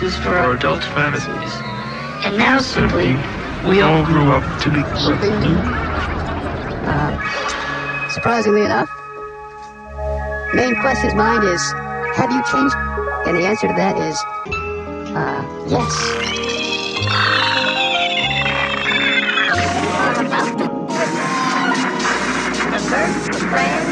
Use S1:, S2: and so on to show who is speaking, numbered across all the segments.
S1: become the basis for our adult fantasies. And now simply, we all grew up to be something new.
S2: Surprisingly enough, main question's mind is, have you changed? And the answer to that is, uh, yes.
S1: The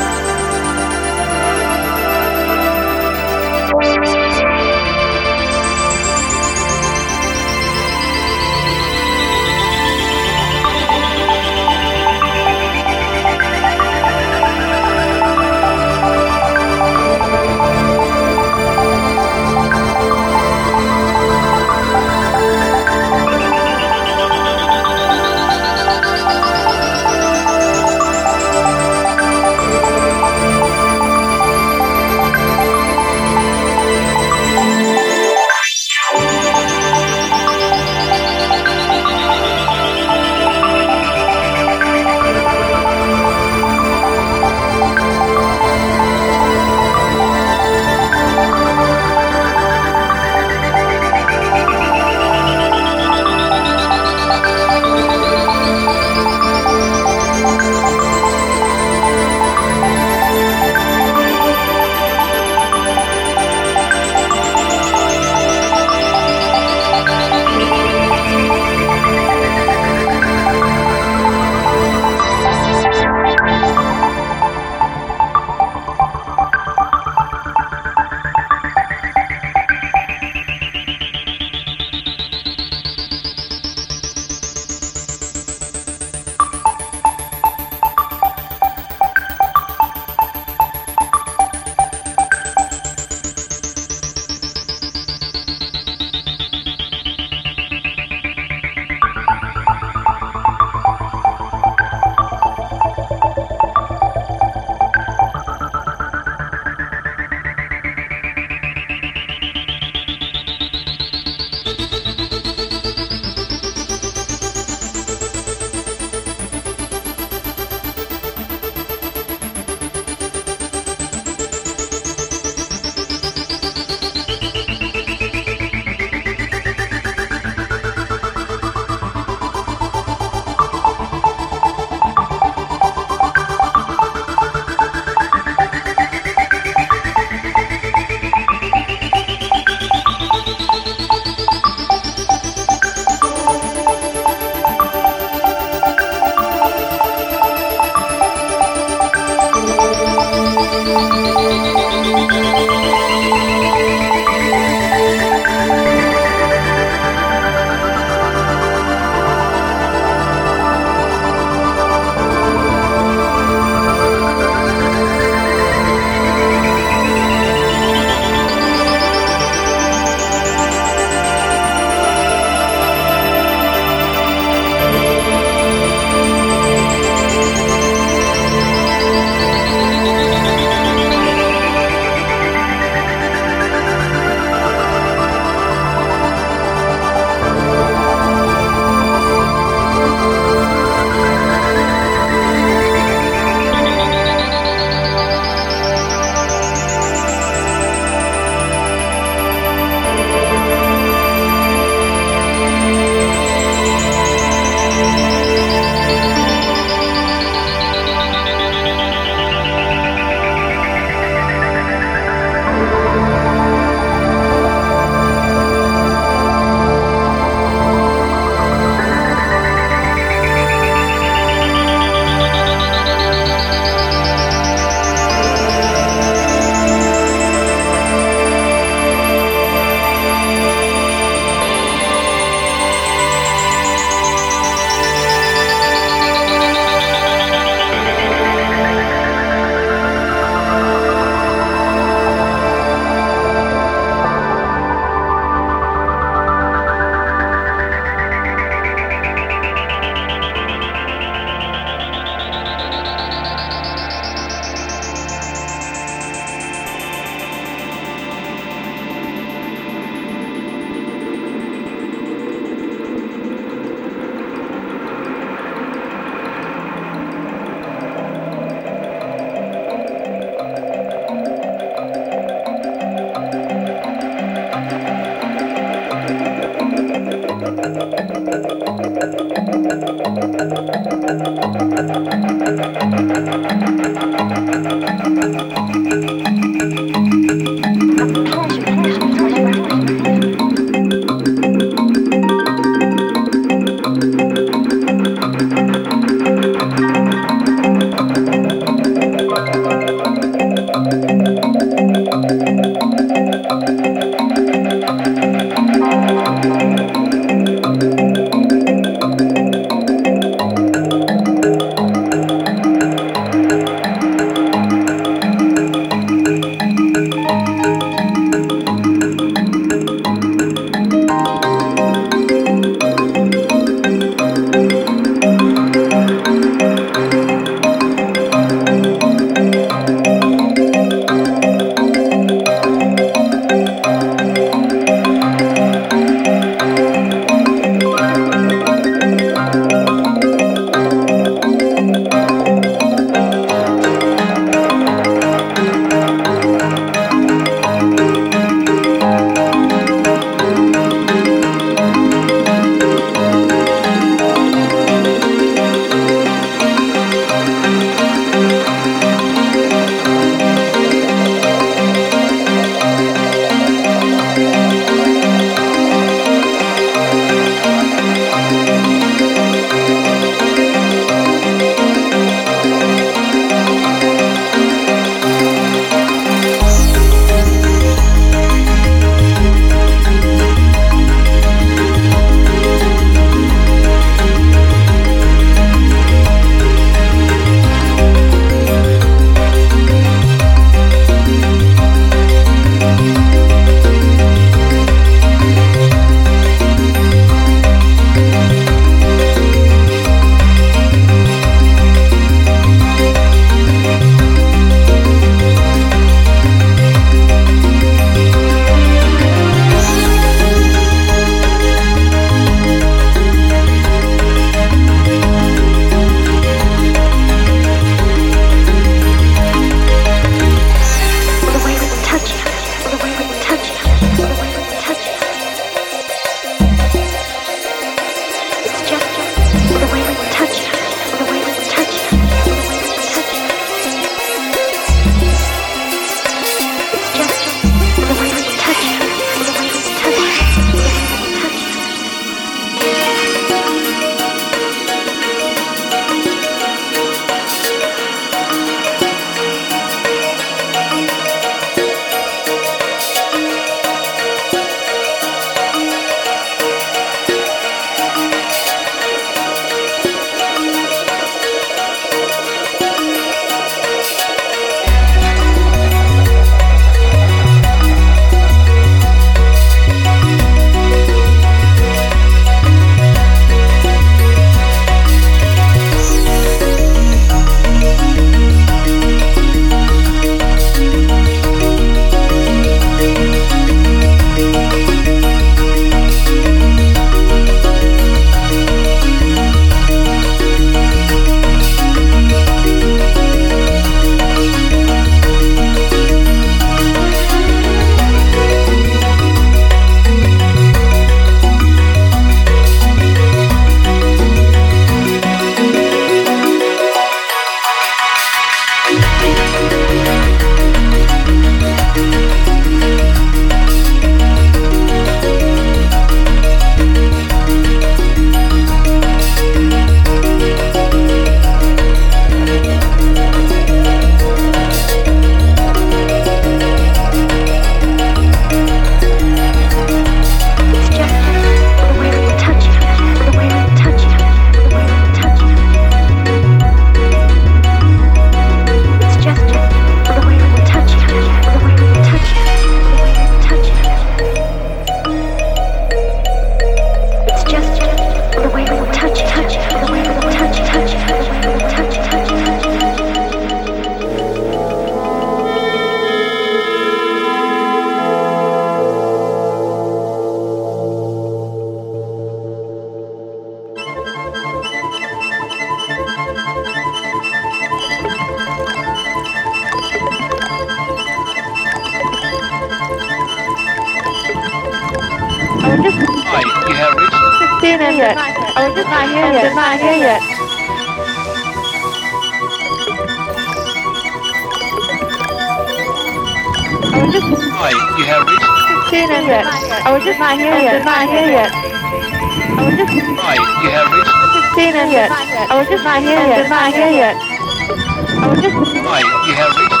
S3: yet. Not here yet. I just.
S4: Hi, you have reached